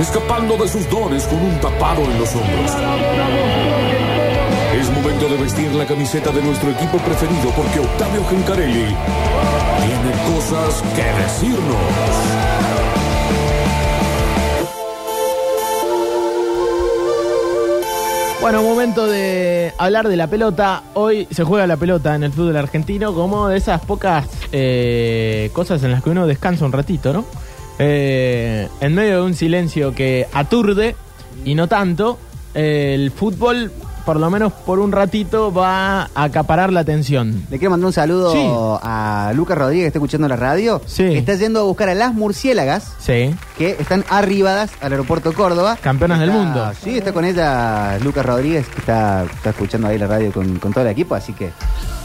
escapando de sus dones con un tapado en los hombros. Es momento de vestir la camiseta de nuestro equipo preferido porque Octavio Gencarelli tiene cosas que decirnos. Bueno, momento de hablar de la pelota. Hoy se juega la pelota en el fútbol argentino como de esas pocas eh, cosas en las que uno descansa un ratito, ¿no? Eh, en medio de un silencio que aturde y no tanto, eh, el fútbol, por lo menos por un ratito, va a acaparar la atención. Le quiero mandar un saludo Sí. a Lucas Rodríguez, que está escuchando la radio. Sí. Que está yendo a buscar a las murciélagas Sí. que están arribadas al aeropuerto Córdoba. Campeonas del Está- mundo. Sí, está con ella Lucas Rodríguez, que está, está escuchando ahí la radio con, con todo el equipo, así que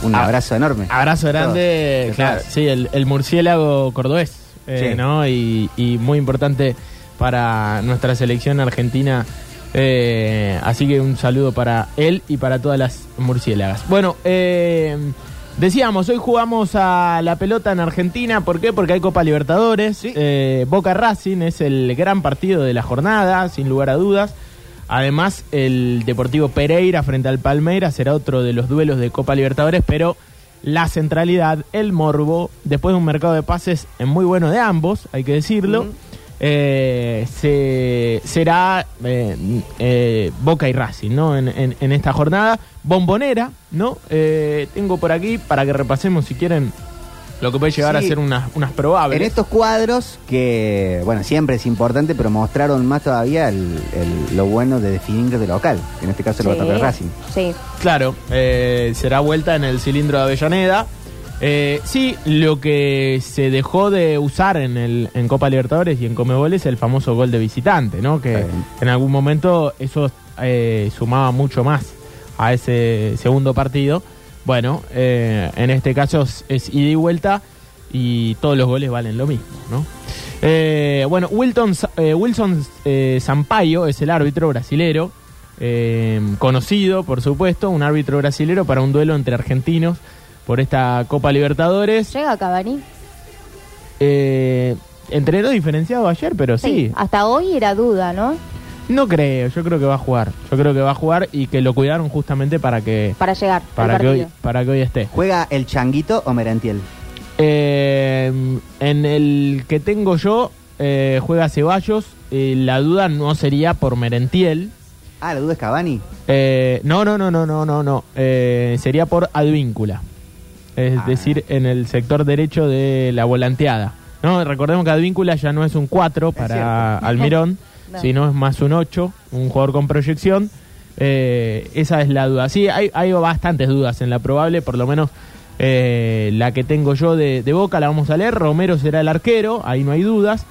un Ah, abrazo enorme. Abrazo grande, Todos. claro, sí, el, el murciélago cordobés, eh, Sí. ¿no? Y, y muy importante para nuestra selección argentina. eh, así que un saludo para él y para todas las murciélagas. Bueno, eh, decíamos, hoy jugamos a la pelota en Argentina. ¿Por qué? Porque hay Copa Libertadores. Sí. Eh, Boca Racing es el gran partido de la jornada, sin lugar a dudas. Además, el Deportivo Pereira frente al Palmeiras será otro de los duelos de Copa Libertadores, pero la centralidad, el morbo, después de un mercado de pases muy bueno de ambos, hay que decirlo, eh, se, será eh, eh, Boca y Racing, ¿no? En, en- en esta jornada. Bombonera, ¿no? Eh, tengo por aquí para que repasemos, si quieren, lo que puede llegar Sí. a ser unas, unas probables. En estos cuadros, que bueno, siempre es importante, pero mostraron más todavía el- el- lo bueno de definir de local, que en este caso lo va a tocar Racing. Sí. Claro, eh, será vuelta en el cilindro de Avellaneda. Eh, sí, lo que se dejó de usar en, el, en Copa Libertadores y en Comebol es el famoso gol de visitante, ¿no? Que en algún momento eso eh, sumaba mucho más a ese segundo partido. Bueno, eh, en este caso es, es ida y vuelta y todos los goles valen lo mismo, ¿no? Eh, bueno, Wilton, eh, Wilson eh, Sampaio es el árbitro brasilero, eh, conocido, por supuesto, un árbitro brasilero para un duelo entre argentinos por esta Copa Libertadores. ¿Llega Cavani? Eh, entrenó diferenciado ayer, pero sí. Hasta hoy era duda, ¿no? No creo, yo creo que va a jugar. Yo creo que va a jugar y que lo cuidaron justamente para que Para llegar para al que hoy para que hoy esté. ¿Juega el Changuito o Merentiel? Eh, en el que tengo yo eh, juega Ceballos. Eh, la duda no sería por Merentiel. Ah, la duda es Cavani. Eh, no, no, no, no, no, no, no. Eh, sería por Advíncula. Es Ah. decir, en el sector derecho de la volanteada. No, recordemos que Advíncula ya no es un 4 para. Almirón, No. sino es más un 8, un jugador con proyección. Eh, esa es la duda. Sí, hay, hay bastantes dudas en la probable, por lo menos eh, la que tengo yo de, de Boca la vamos a leer. Romero será el arquero, ahí no hay dudas.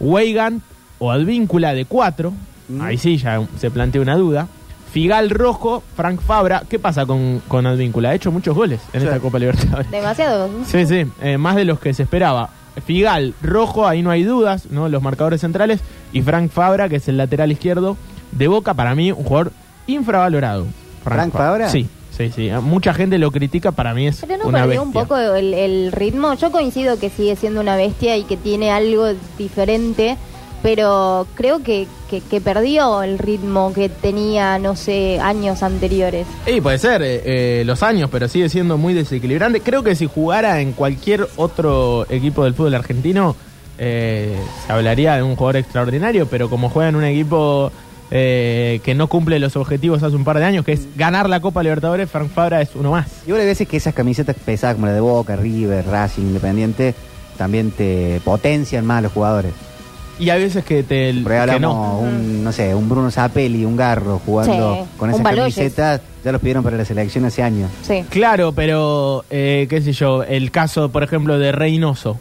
Weigan o Advíncula de 4, Mm. ahí sí ya se plantea una duda. Figal Rojo, Frank Fabra. ¿Qué pasa con, con Advíncula? Ha hecho muchos goles en Sí. esta Copa Libertadores. Demasiado. Sí, sí, eh, más de los que se esperaba. Figal, Rojo, ahí no hay dudas, ¿no? Los marcadores centrales. Y Frank Fabra, que es el lateral izquierdo de Boca, para mí un jugador infravalorado. ¿Frank Fabra? Sí, sí, sí. Mucha gente lo critica, para mí es Pero no una perdió bestia. un poco el, el ritmo. Yo coincido que sigue siendo una bestia y que tiene algo diferente, pero creo que, que, que perdió el ritmo que tenía, no sé, años anteriores. Sí, puede ser, eh, eh, los años, pero sigue siendo muy desequilibrante. Creo que si jugara en cualquier otro equipo del fútbol argentino, eh, se hablaría de un jugador extraordinario, pero como juega en un equipo eh, que no cumple los objetivos hace un par de años, que es ganar la Copa Libertadores, Frank Fabra es uno más. Yo hay veces que esas camisetas pesadas como la de Boca, River, Racing, Independiente, también te potencian más a los jugadores. Y hay veces que te que hablamos, no. un, no sé, un Bruno Zapelli, un Garro jugando Sí, con un esas Baloyes. camisetas, ya los pidieron para la selección hace años. Sí. Claro, pero eh, qué sé yo, el caso, por ejemplo, de Reynoso.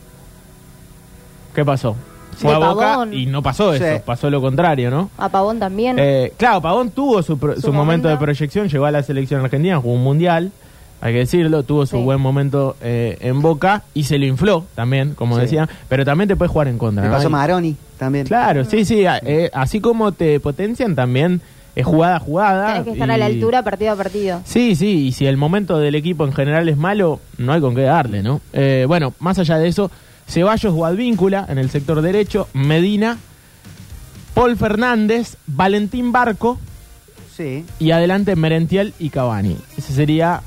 ¿Qué pasó? fue a Boca Pavón. y no pasó eso, Sí. pasó lo contrario, ¿no? A Pavón también. Eh, claro, Pavón tuvo su, pro- Su momento. de proyección, llegó a la selección argentina, jugó un mundial, hay que decirlo, tuvo su Sí. buen momento eh, en Boca y se lo infló también, como Sí. decían, pero también te puede jugar en contra. Le ¿no? pasó Maroni también. Claro, sí, sí, a- eh, así como te potencian también es jugada a jugada. Tenés que estar a la altura partido a partido. Sí, sí, y si el momento del equipo en general es malo, no hay con qué darle, ¿no? Eh, bueno, más allá de eso, Ceballos o Advíncula en el sector derecho, Medina, Paul Fernández, Valentín Barco Sí. y adelante Merentiel y Cavani. Esa sería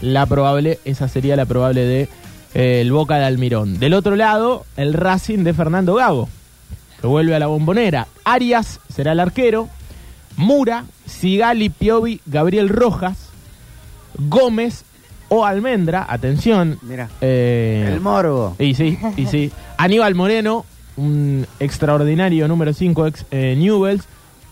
la probable, esa sería la probable de eh, el Boca de Almirón. Del otro lado, el Racing de Fernando Gago, que vuelve a la bombonera. Arias será el arquero. Mura, Sigali, Piovi, Gabriel Rojas, Gómez o Almendra, atención. Mira. eh, El morbo. y sí, y sí. Aníbal Moreno, un extraordinario número 5 ex eh, Newells.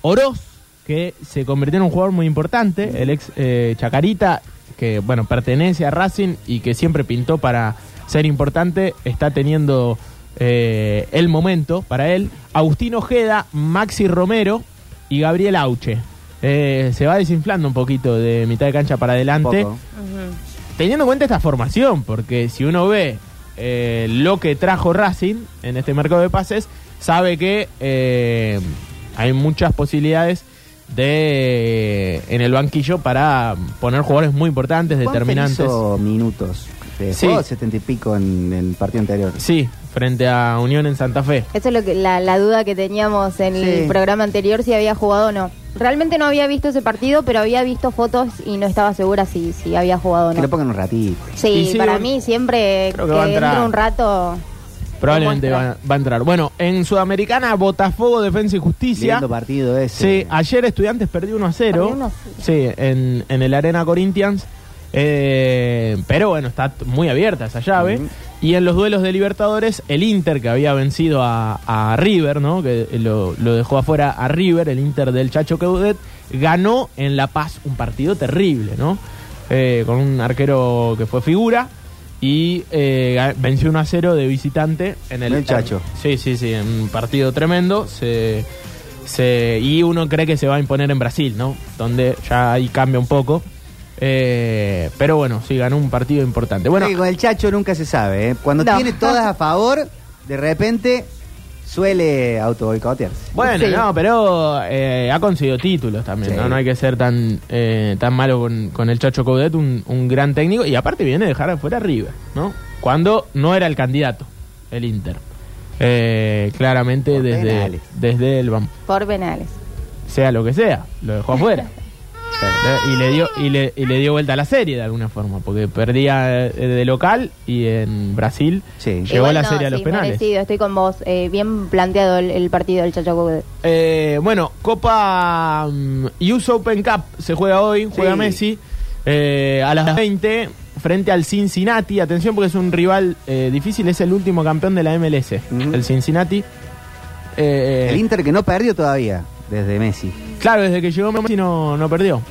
Oroz, que se convirtió en un jugador muy importante, el ex eh, Chacarita, que bueno, pertenece a Racing y que siempre pintó para ser importante, está teniendo eh, el momento para él. Agustín Ojeda, Maxi Romero y Gabriel Auche. Eh, se va desinflando un poquito de mitad de cancha para adelante teniendo en cuenta esta formación, porque si uno ve eh, lo que trajo Racing en este mercado de pases, sabe que eh, hay muchas posibilidades de en el banquillo para poner jugadores muy importantes, determinantes. hizo minutos. Se Sí. jugó 70 y pico en, en el partido anterior. Sí, frente a Unión en Santa Fe. Eso es lo que, la, la duda que teníamos en Sí. el programa anterior, si había jugado o no. Realmente no había visto ese partido, pero había visto fotos y no estaba segura si, si había jugado o Que lo no. pongan un ratito. Sí, para un- mí siempre Creo que, que va a entrar. entre un rato... Probablemente va, a entrar. Bueno, en Sudamericana, Botafogo, Defensa y Justicia. Lindo partido ese. Sí, ayer Estudiantes perdió 1 a 0. Perdió 1 a 0. Sí, en, en el Arena Corinthians. Eh, pero bueno, está muy abierta esa llave. Y en los duelos de Libertadores, el Inter, que había vencido a, a River, ¿no? Que lo, lo dejó afuera a River, el Inter del Chacho Caudet, ganó en La Paz un partido terrible, ¿no? Eh, con un arquero que fue figura. Y eh, venció 1 a 0 de visitante en el, Chacho. Sí, sí, sí, en un partido tremendo. Se, se, y uno cree que se va a imponer en Brasil, ¿no? Donde ya ahí cambia un poco. Eh, pero bueno, sí, ganó un partido importante. Bueno, Sí, con el Chacho nunca se sabe. ¿eh? Cuando No. tiene todas a favor, de repente suele autoboicotearse. bueno, Sí. no, pero eh, ha conseguido títulos también, Sí. ¿no? No hay que ser tan eh, tan malo con, con el Chacho Coudet, un, un gran técnico. Y aparte viene a dejar afuera River, ¿no? Cuando no era el candidato, el Inter. Eh, claramente Por desde, penales. desde el BAM. Por penales. sea lo que sea, lo dejó afuera. y le dio y le, y le dio vuelta a la serie de alguna forma, porque perdía eh, de local y en Brasil Sí. llegó Igual la no, serie a los sí, penales. merecido, estoy con vos. Eh, bien planteado el, el partido del Chacho Coudet. Eh, bueno, Copa mm, US Open Cup se juega hoy, juega Sí. Messi eh, a las 20 frente al Cincinnati. Atención porque es un rival eh, difícil, es el último campeón de la MLS, Ujú. el Cincinnati. Eh, El Inter que no perdió todavía desde Messi. Claro, desde que llegó Messi no, no perdió.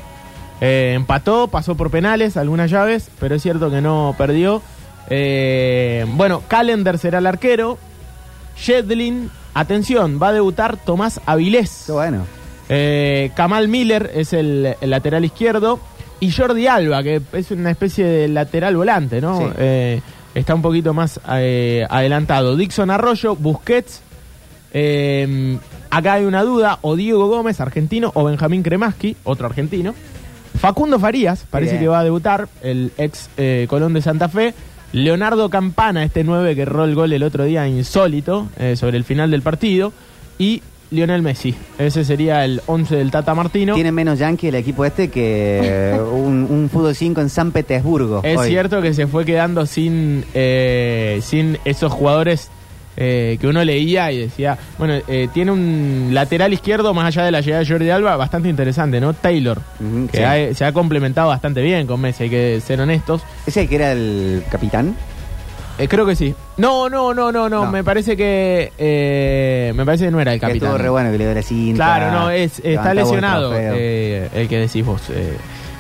Eh, empató, pasó por penales, algunas llaves, pero es cierto que no perdió. Eh, bueno, Calendar será el arquero. Shedlin, atención, va a debutar Tomás Avilés. Qué bueno. Eh, Kamal Miller es el, el lateral izquierdo. Y Jordi Alba, que es una especie de lateral volante, ¿no? Sí. Está un poquito más adelantado. Dixon Arroyo, Busquets. Acá hay una duda: o Diego Gómez, argentino, o Benjamín Kremaski, otro argentino. Facundo Farías, parece Bien. que va a debutar, el ex eh, Colón de Santa Fe. Leonardo Campana, este 9 que erró el gol el otro día insólito eh, sobre el final del partido. Y Lionel Messi. Ese sería el 11 del Tata Martino. Tiene menos yankee el equipo este que un, un fútbol 5 en San Petersburgo. Es hoy. cierto que se fue quedando sin, eh, sin esos jugadores eh, que uno leía y decía, bueno, eh, tiene un lateral izquierdo más allá de la llegada de Jordi Alba bastante interesante, ¿no? Taylor, Ujú, que sí. ha- se ha complementado bastante bien con Messi, hay que ser honestos. ¿Ese que era el capitán? Eh, creo que sí. No, no, no, no, no, me parece que eh, me parece que no era el Que capitán. estuvo re bueno que le dio la cinta. Claro, no, es, está el lesionado eh, el que decís vos.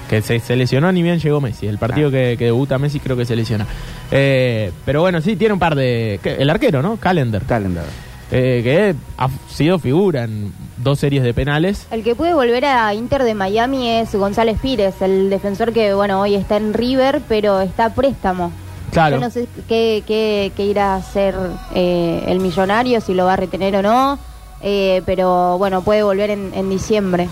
Que se, se lesionó ni bien llegó Messi. El partido Ah. que, que debuta Messi creo que se lesiona. Eh, pero bueno, sí, tiene un par de... El arquero, ¿no? Calendar. Calendar. eh, que ha sido figura en dos series de penales. El que puede volver a Inter de Miami es González Pires, el defensor que, bueno, hoy está en River, pero está a préstamo. Claro. Yo no sé qué, qué- qué irá a hacer eh, el millonario, si lo va a retener o no, eh, pero bueno, puede volver en, en diciembre.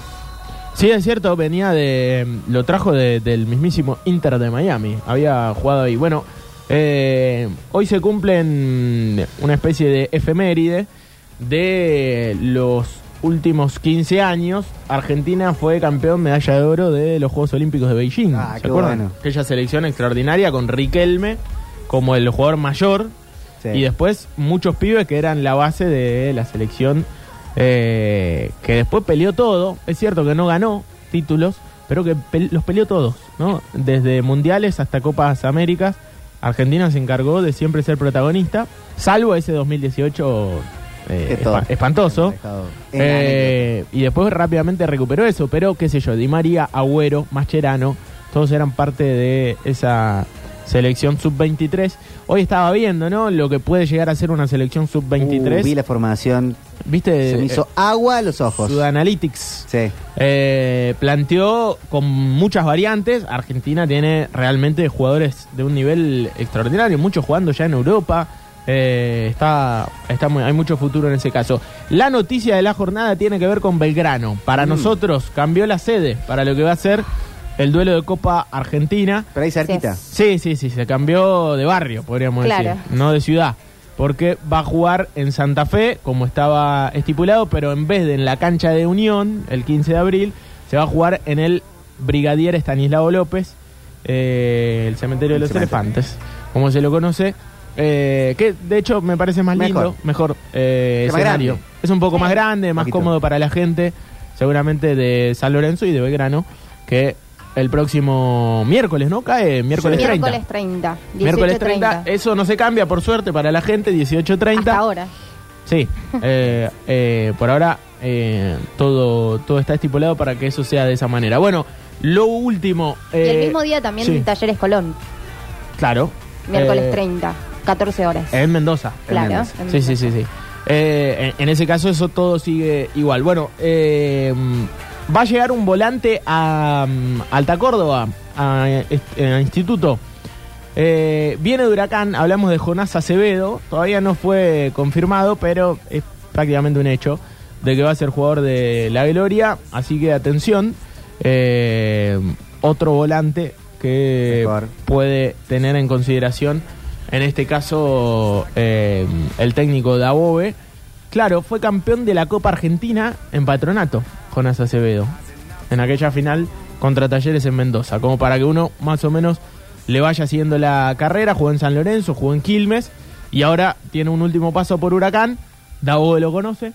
Sí, es cierto, venía de. Lo trajo de- del mismísimo Inter de Miami. Había jugado ahí. Bueno, eh, hoy se cumplen una especie de efeméride de los últimos 15 años. Argentina fue campeón medalla de oro de los Juegos Olímpicos de Beijing. Ah, ¿Se qué acuerdan? bueno. Aquella selección extraordinaria con Riquelme como el jugador mayor. Sí. Y después muchos pibes que eran la base de la selección eh, que después peleó todo. Es cierto que no ganó títulos, pero que pe- los peleó todos, ¿no? Desde mundiales hasta Copas Américas, Argentina se encargó de siempre ser protagonista, salvo ese 2018 eh, espantoso. Eh, y después rápidamente recuperó eso, pero qué sé yo, Di María, Agüero, Mascherano, todos eran parte de esa selección sub-23. Hoy estaba viendo, ¿no? Lo que puede llegar a ser una selección sub-23. Uh, vi la formación, ¿Viste? se me hizo agua a los ojos. Sudanalytics Sí. eh, planteó con muchas variantes. Argentina tiene realmente jugadores de un nivel extraordinario, muchos jugando ya en Europa. Eh, está, está muy- hay mucho futuro en ese caso. La noticia de la jornada tiene que ver con Belgrano. Para Mm. nosotros cambió la sede para lo que va a ser el duelo de Copa Argentina. Pero ahí cerquita. Sí, sí, sí, se cambió de barrio, podríamos Claro. decir, no de ciudad. Porque va a jugar en Santa Fe, como estaba estipulado, pero en vez de en la cancha de Unión, el 15 de abril, se va a jugar en el Brigadier Estanislao López, eh, el cementerio de los cementerio. elefantes, como se lo conoce. eh, que de hecho me parece más Mejor. lindo, mejor eh, Es más escenario. grande. Es un poco más grande, más Poquito. cómodo para la gente, seguramente de San Lorenzo y de Belgrano, que el próximo miércoles, ¿no? Cae miércoles 30. Miércoles 30. Miércoles 30. 30. Eso no se cambia, por suerte, para la gente, 18.30. Hasta ahora. Sí, eh, eh, por ahora eh, todo, todo está estipulado para que eso sea de esa manera. Bueno, lo último... y el eh, mismo día también sí, Talleres Colón, Claro. miércoles eh, 30, 14 horas. En Mendoza. claro. Mendoza. en Sí, sí, sí, sí. Eh, en, en ese caso eso todo sigue igual. Bueno, eh, va a llegar un volante a mm, Alta Córdoba, a, est- a Instituto. Eh, viene de Huracán, hablamos de Jonás Acevedo, todavía no fue confirmado, pero es prácticamente un hecho de que va a ser jugador de la Gloria, así que atención, eh, otro volante que puede tener en consideración, en este caso, eh, el técnico de Above. Claro, fue campeón de la Copa Argentina en Patronato, Jonás Acevedo, en aquella final contra Talleres en Mendoza, como para que uno más o menos le vaya siguiendo la carrera, jugó en San Lorenzo, jugó en Quilmes. Y ahora tiene un último paso por Huracán, Dabobe lo conoce.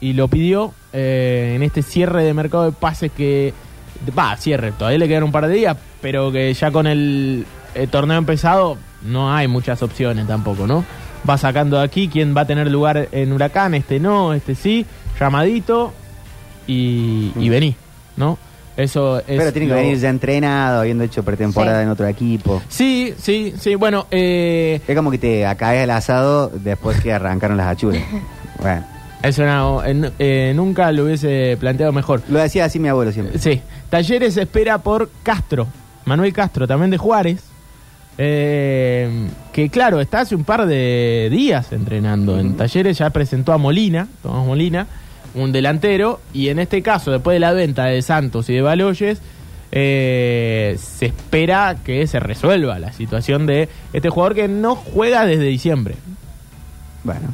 Y lo pidió eh, en este cierre de mercado de pases que va, cierre, todavía le quedan un par de días, pero que ya con el, eh, torneo empezado no hay muchas opciones tampoco, ¿no? Va sacando de aquí quién va a tener lugar en Huracán, este no, este sí, llamadito y, y vení, ¿no? Eso es Pero tiene que lo- venir ya entrenado, habiendo hecho pretemporada Sí. en otro equipo. Sí, sí, sí, bueno, eh, Es como que te acaes el asado después que arrancaron las achuras. Bueno, es una- eh, eh, nunca lo hubiese planteado mejor. lo decía así mi abuelo siempre. Sí, Talleres espera por Castro, Manuel Castro, también de Juárez, eh, que claro, está hace un par de días entrenando. En Talleres ya presentó a Molina, Tomás Molina, un delantero, y en este caso, después de la venta de Santos y de Baloyes, eh, se espera que se resuelva la situación de este jugador que no juega desde diciembre. Bueno,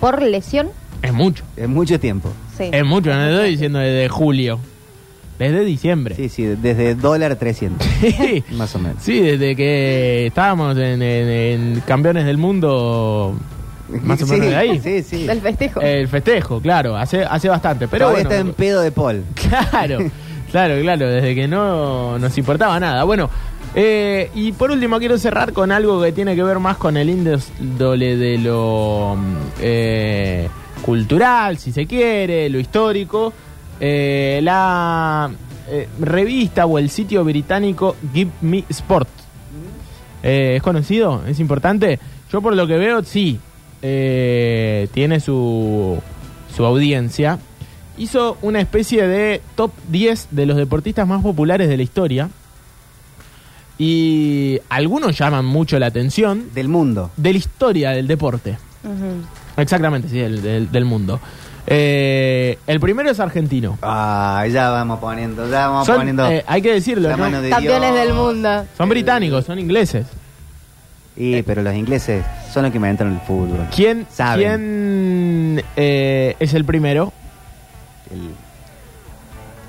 Por lesión, Es mucho, es mucho tiempo. sí. es mucho, no estoy diciendo desde julio, desde diciembre. Sí, sí, desde dólar 300, Sí. más o menos. Sí, desde que estábamos en, en- en campeones del mundo, más o Sí, menos de ahí. Sí, sí. Del festejo. El festejo, claro, hace, hace bastante. Pero Todavía bueno, está en pedo de Paul. claro, claro, claro, desde que no nos importaba nada. Bueno, eh, y por último quiero cerrar con algo que tiene que ver más con el índole de lo mm, eh, cultural, si se quiere, lo histórico. Eh, la eh, revista o el sitio británico Give Me Sport. Eh, ¿Es conocido? ¿Es importante? Yo por lo que veo, sí. Eh, tiene su, su audiencia, hizo una especie de top 10 de los deportistas más populares de la historia. Y algunos llaman mucho la atención Del mundo. de la historia del deporte. Exactamente, sí, del, del- del mundo. Eh, el primero es argentino. Ah, ya vamos poniendo, ya vamos Son, poniendo. eh, hay que decirlo, Campeones Dios. del mundo. son británicos, son ingleses. Y, pero los ingleses son los que inventaron el fútbol. ¿Quién, Saben. quién eh, es el primero? El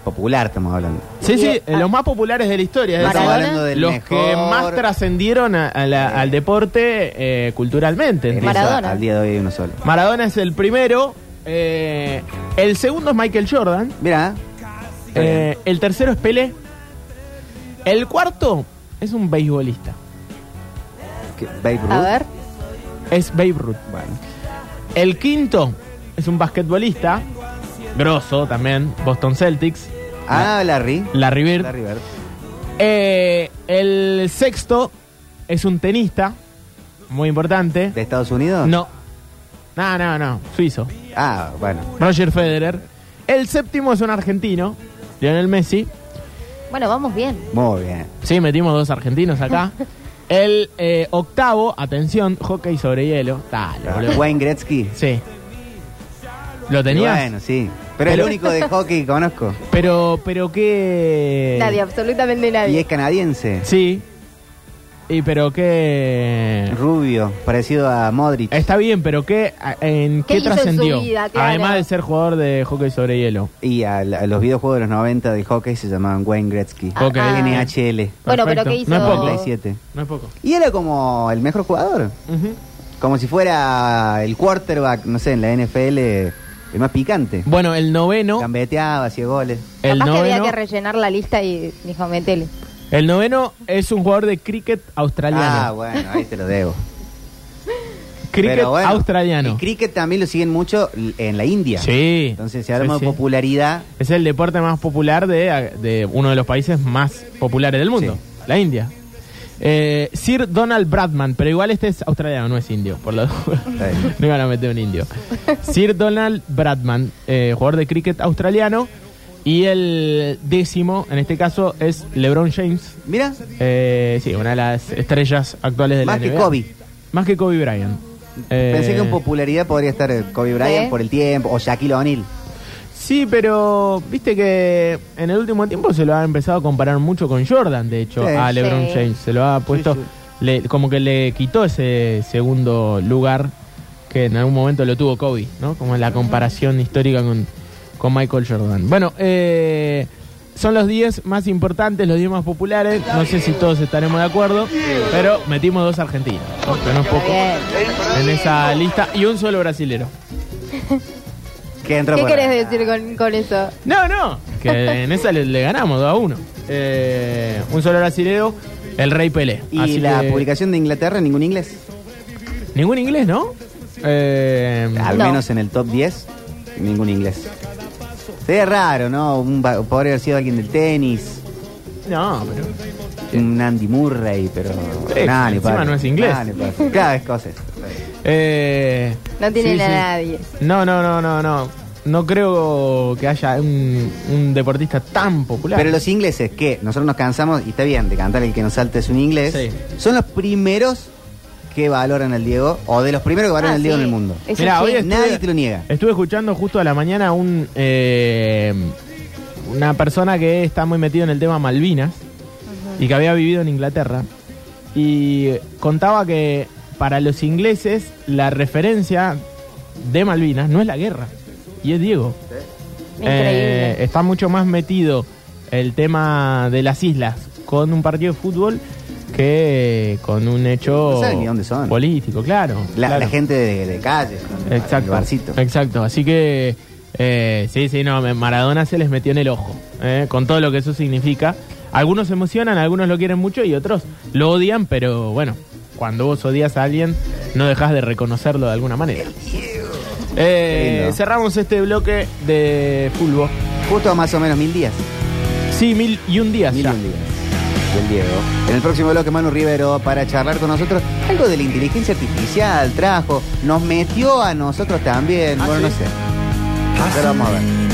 popular estamos hablando. Sí, sí, ah. eh, los más populares de la historia. es No estamos Maradona. hablando del los mejor, que más trascendieron a- a la- Eh. al deporte eh, culturalmente. en entiendo. eso, Maradona. Al día de hoy hay uno solo. Maradona es el primero. eh, el segundo es Michael Jordan. Mira. eh, el tercero es Pelé. El cuarto es un beisbolista. Que- Babe Ruth. A ver. Es Babe Ruth. Bueno. El quinto es un basquetbolista. Grosso también. Boston Celtics. Ah, Larry. Larry Bird. Larry Bird. Eh, el sexto es un tenista. Muy importante. ¿De Estados Unidos? No. No, no, no. Suizo. Ah, bueno. Roger Federer. El séptimo es un argentino. Lionel Messi. Bueno, vamos bien. Muy bien. Sí, metimos dos argentinos acá. El eh, octavo, atención, hockey sobre hielo. Dale, boludo. Wayne Gretzky. Sí. ¿Lo tenías? Bueno, sí. Pero, Pero- el único de hockey que conozco. Pero, pero qué... Nadie, absolutamente Y nadie. es canadiense. Sí. Y pero qué... Rubio, parecido a Modric. Está bien, pero qué, ¿en ¿Qué en trascendió? vida? Claro. Además de ser jugador de hockey sobre hielo. Y a, la- a los videojuegos de los 90 de hockey se llamaban Wayne Gretzky. Ok. Ah. NHL. Bueno, pero. ¿qué hizo? No es poco. 97. No es poco. Y era como el mejor jugador. Como si fuera el quarterback, no sé, en la NFL, el más picante. Bueno, el noveno... Gambeteaba, hacía goles. El Capaz que había noveno, que rellenar la lista y dijo, metele. El noveno es un jugador de cricket australiano. Ah, bueno, ahí te lo debo. cricket bueno, australiano. El cricket también lo siguen mucho en la India. Sí. Entonces, si hablamos Sí, popularidad, Es el deporte más popular de, de uno de los países más populares del mundo, Sí. la India. Eh, Sir Donald Bradman, pero igual este es australiano, no es indio, por la no iban a meter un indio. Sir Donald Bradman, eh, jugador de cricket australiano. Y el décimo, en este caso, es LeBron James. mira, Eh, sí, una de las estrellas actuales de más la que NBA. Kobe. Más que Kobe Bryant. Eh, Pensé que en popularidad podría estar Kobe Bryant ¿Eh? por el tiempo, o Shaquille O'Neal. Sí, pero viste que en el último tiempo se lo ha empezado a comparar mucho con Jordan, de hecho, Sí. a LeBron Sí. James. Se lo ha puesto, sí. le- como que le quitó ese segundo lugar que en algún momento lo tuvo Kobe, ¿no? Como la comparación histórica con, con Michael Jordan. Bueno, eh, son los 10 más importantes, los 10 más populares. No sé si todos estaremos de acuerdo, pero metimos dos argentinos, ¿no? que no es poco, en esa lista, y un solo brasilero. Que ¿Qué por querés ahí. decir con, con eso? No, no, que en esa le, le ganamos 2 a 1. Eh, un solo brasilero, el Rey Pelé. Y Así la que- publicación de Inglaterra, ningún inglés. Ningún inglés, ¿no? Eh, Al No. menos en el top 10, ningún inglés. Sería raro, ¿no? Un, ba- podría haber sido alguien del tenis, no, pero. un Andy Murray, pero. Sí, nada, encima no es inglés. nada, Claro, es cosas. Eh, No tienen sí, a sí. nadie. No, no, no, no, no. No creo que haya un, un deportista tan popular. Pero los ingleses, que nosotros nos cansamos, y está bien, de cantar el que nos salta es un inglés, Sí. son los primeros que valoran al Diego, o de los primeros que valoran Ah, al Diego sí. en el mundo. Eso Mirá, sí. hoy es- Nadie te lo niega. Estuve escuchando justo a la mañana un eh, una persona que está muy metido en el tema Malvinas y que había vivido en Inglaterra y contaba que para los ingleses la referencia de Malvinas no es la guerra y es Diego. Increíble. Eh, está mucho más metido el tema de las islas con un partido de fútbol que con un hecho No saben ni dónde son. político, claro. La, claro. la gente de, de calle, ¿no? el Exacto. barcito. Exacto. Así que, eh, sí, sí, no, Maradona se les metió en el ojo, eh, con todo lo que eso significa. Algunos se emocionan, algunos lo quieren mucho y otros lo odian, pero bueno, cuando vos odias a alguien, no dejas de reconocerlo de alguna manera. Eh, cerramos este bloque de fútbol. Justo a más o menos mil días. Sí, mil y un días Mil y ya. un días. Del Diego. En el próximo bloque, Manu Rivero, para charlar con nosotros, algo de la inteligencia artificial trajo, nos metió a nosotros también. ¿Ah, bueno, sí? no sé. Pero vamos a ver.